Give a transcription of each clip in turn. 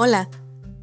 Hola,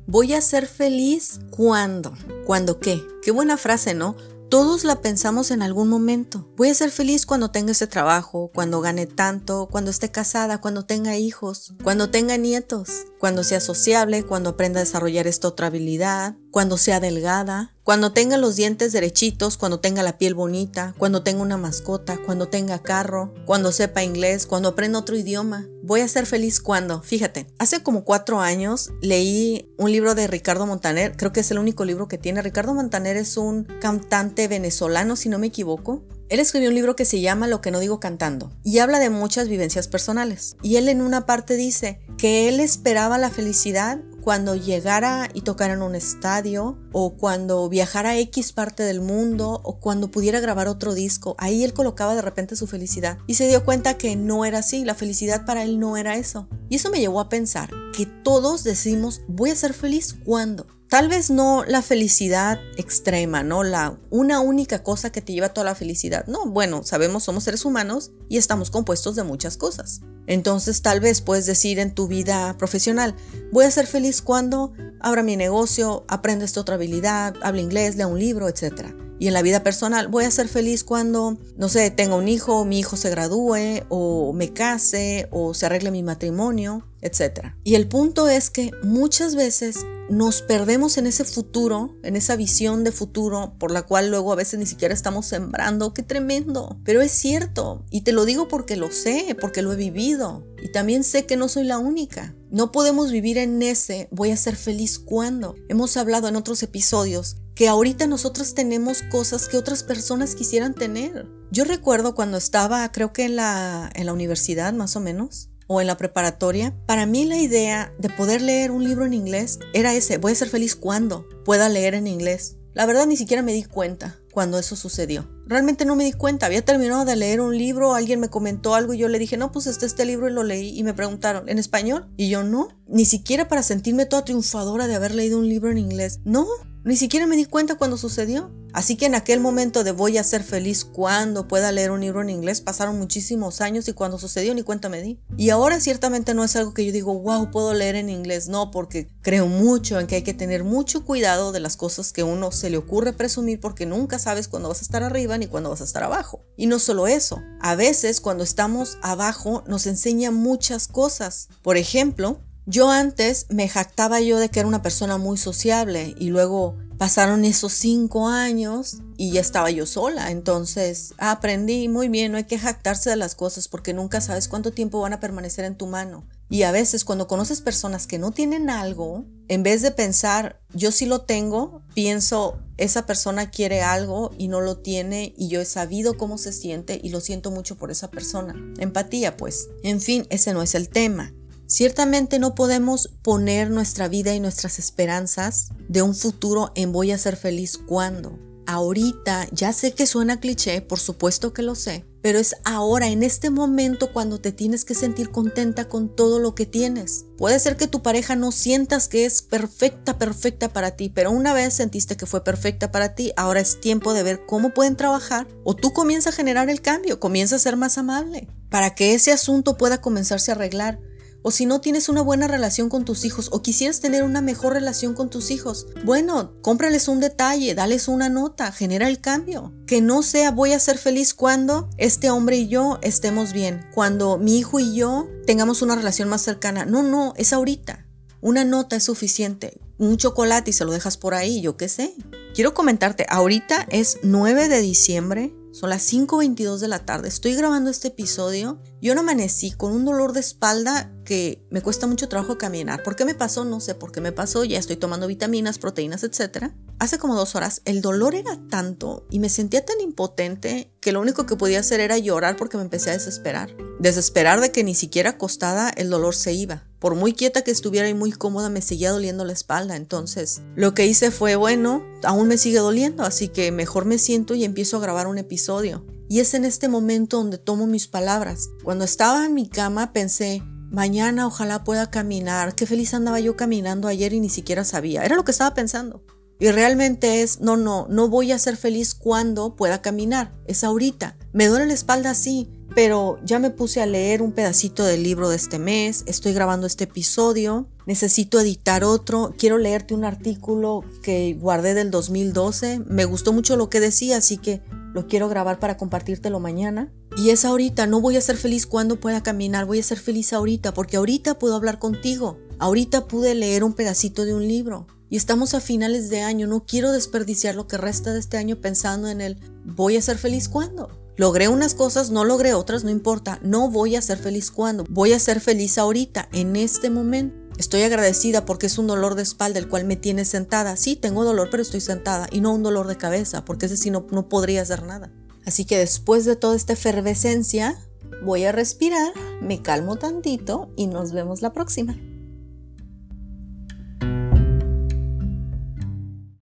voy a ser feliz cuando. ¿Cuándo qué? Qué buena frase, ¿no? Todos la pensamos en algún momento. Voy a ser feliz cuando tenga ese trabajo, cuando gane tanto, cuando esté casada, cuando tenga hijos, cuando tenga nietos, cuando sea sociable, cuando aprenda a desarrollar esta otra habilidad, cuando sea delgada, cuando tenga los dientes derechitos, cuando tenga la piel bonita, cuando tenga una mascota, cuando tenga carro, cuando sepa inglés, cuando aprenda otro idioma. Voy a ser feliz cuando, fíjate, hace como cuatro años leí un libro de Ricardo Montaner, creo que es el único libro que tiene. Ricardo Montaner es un cantante venezolano, si no me equivoco. Él escribió un libro que se llama Lo que no digo cantando y habla de muchas vivencias personales. Y él en una parte dice que él esperaba la felicidad cuando llegara y tocara en un estadio o cuando viajara a X parte del mundo o cuando pudiera grabar otro disco. Ahí él colocaba de repente su felicidad y se dio cuenta que no era así, la felicidad para él no era eso. Y eso me llevó a pensar que todos decimos voy a ser feliz cuando. Tal vez no la felicidad extrema, ¿no? La una única cosa que te lleva a toda la felicidad. No, bueno, sabemos, somos seres humanos y estamos compuestos de muchas cosas. Entonces tal vez puedes decir en tu vida profesional, voy a ser feliz cuando abra mi negocio, aprenda esta otra habilidad, hable inglés, lea un libro, etc. Y en la vida personal, voy a ser feliz cuando, no sé, tenga un hijo, mi hijo se gradúe, o me case, o se arregle mi matrimonio, etc. Y el punto es que muchas veces nos perdemos en ese futuro, en esa visión de futuro por la cual luego a veces ni siquiera estamos sembrando. ¡Qué tremendo! Pero es cierto, y te lo digo porque lo sé, porque lo he vivido, y también sé que no soy la única. No podemos vivir en ese voy a ser feliz cuando. Hemos hablado en otros episodios que ahorita nosotros tenemos cosas que otras personas quisieran tener. Yo recuerdo cuando estaba, creo que en la, en la universidad más o menos, o en la preparatoria, para mí la idea de poder leer un libro en inglés era ese, voy a ser feliz cuando pueda leer en inglés. La verdad ni siquiera me di cuenta cuando eso sucedió. Realmente no me di cuenta, había terminado de leer un libro, alguien me comentó algo y yo le dije, no, pues está este libro y lo leí y me preguntaron, ¿en español? Y yo no, ni siquiera para sentirme toda triunfadora de haber leído un libro en inglés. No, ni siquiera me di cuenta cuando sucedió. Así que en aquel momento de voy a ser feliz cuando pueda leer un libro en inglés pasaron muchísimos años y cuando sucedió ni cuenta me di. Y ahora ciertamente no es algo que yo digo, wow, puedo leer en inglés. No, porque creo mucho en que hay que tener mucho cuidado de las cosas que uno se le ocurre presumir porque nunca sabes cuándo vas a estar arriba ni cuándo vas a estar abajo. Y no solo eso, a veces cuando estamos abajo nos enseña muchas cosas. Por ejemplo, yo antes me jactaba yo de que era una persona muy sociable y luego pasaron esos cinco años y ya estaba yo sola. Entonces aprendí muy bien, no hay que jactarse de las cosas porque nunca sabes cuánto tiempo van a permanecer en tu mano. Y a veces cuando conoces personas que no tienen algo, en vez de pensar, yo sí lo tengo, pienso, esa persona quiere algo y no lo tiene y yo he sabido cómo se siente y lo siento mucho por esa persona. Empatía, pues. En fin, ese no es el tema. Ciertamente no podemos poner nuestra vida y nuestras esperanzas de un futuro en voy a ser feliz cuando. Ahorita, ya sé que suena cliché, por supuesto que lo sé, pero es ahora, en este momento, cuando te tienes que sentir contenta con todo lo que tienes. Puede ser que tu pareja no sientas que es perfecta, perfecta para ti, pero una vez sentiste que fue perfecta para ti, ahora es tiempo de ver cómo pueden trabajar o tú comienzas a generar el cambio, comienza a ser más amable, para que ese asunto pueda comenzarse a arreglar o si no tienes una buena relación con tus hijos o quisieras tener una mejor relación con tus hijos, bueno, cómprales un detalle, dales una nota, genera el cambio. Que no sea voy a ser feliz cuando este hombre y yo estemos bien, cuando mi hijo y yo tengamos una relación más cercana. No, no, es ahorita. Una nota es suficiente. Un chocolate y se lo dejas por ahí, yo qué sé. Quiero comentarte, ahorita es 9 de diciembre son las 5.22 de la tarde. Estoy grabando este episodio. Yo no amanecí con un dolor de espalda que me cuesta mucho trabajo caminar. ¿Por qué me pasó? No sé por qué me pasó. Ya estoy tomando vitaminas, proteínas, etc. Hace como dos horas el dolor era tanto y me sentía tan impotente que lo único que podía hacer era llorar porque me empecé a desesperar. Desesperar de que ni siquiera acostada el dolor se iba. Por muy quieta que estuviera y muy cómoda me seguía doliendo la espalda. Entonces lo que hice fue, bueno, aún me sigue doliendo, así que mejor me siento y empiezo a grabar un episodio. Y es en este momento donde tomo mis palabras. Cuando estaba en mi cama pensé, mañana ojalá pueda caminar. Qué feliz andaba yo caminando ayer y ni siquiera sabía. Era lo que estaba pensando. Y realmente es, no, no, no voy a ser feliz cuando pueda caminar. Es ahorita. Me duele la espalda así. Pero ya me puse a leer un pedacito del libro de este mes, estoy grabando este episodio, necesito editar otro, quiero leerte un artículo que guardé del 2012, me gustó mucho lo que decía, así que lo quiero grabar para compartírtelo mañana. Y es ahorita, no voy a ser feliz cuando pueda caminar, voy a ser feliz ahorita, porque ahorita puedo hablar contigo, ahorita pude leer un pedacito de un libro. Y estamos a finales de año, no quiero desperdiciar lo que resta de este año pensando en el voy a ser feliz cuando. Logré unas cosas, no logré otras, no importa. No voy a ser feliz cuando. Voy a ser feliz ahorita, en este momento. Estoy agradecida porque es un dolor de espalda el cual me tiene sentada. Sí, tengo dolor, pero estoy sentada. Y no un dolor de cabeza, porque ese sí no, no podría hacer nada. Así que después de toda esta efervescencia, voy a respirar, me calmo tantito y nos vemos la próxima.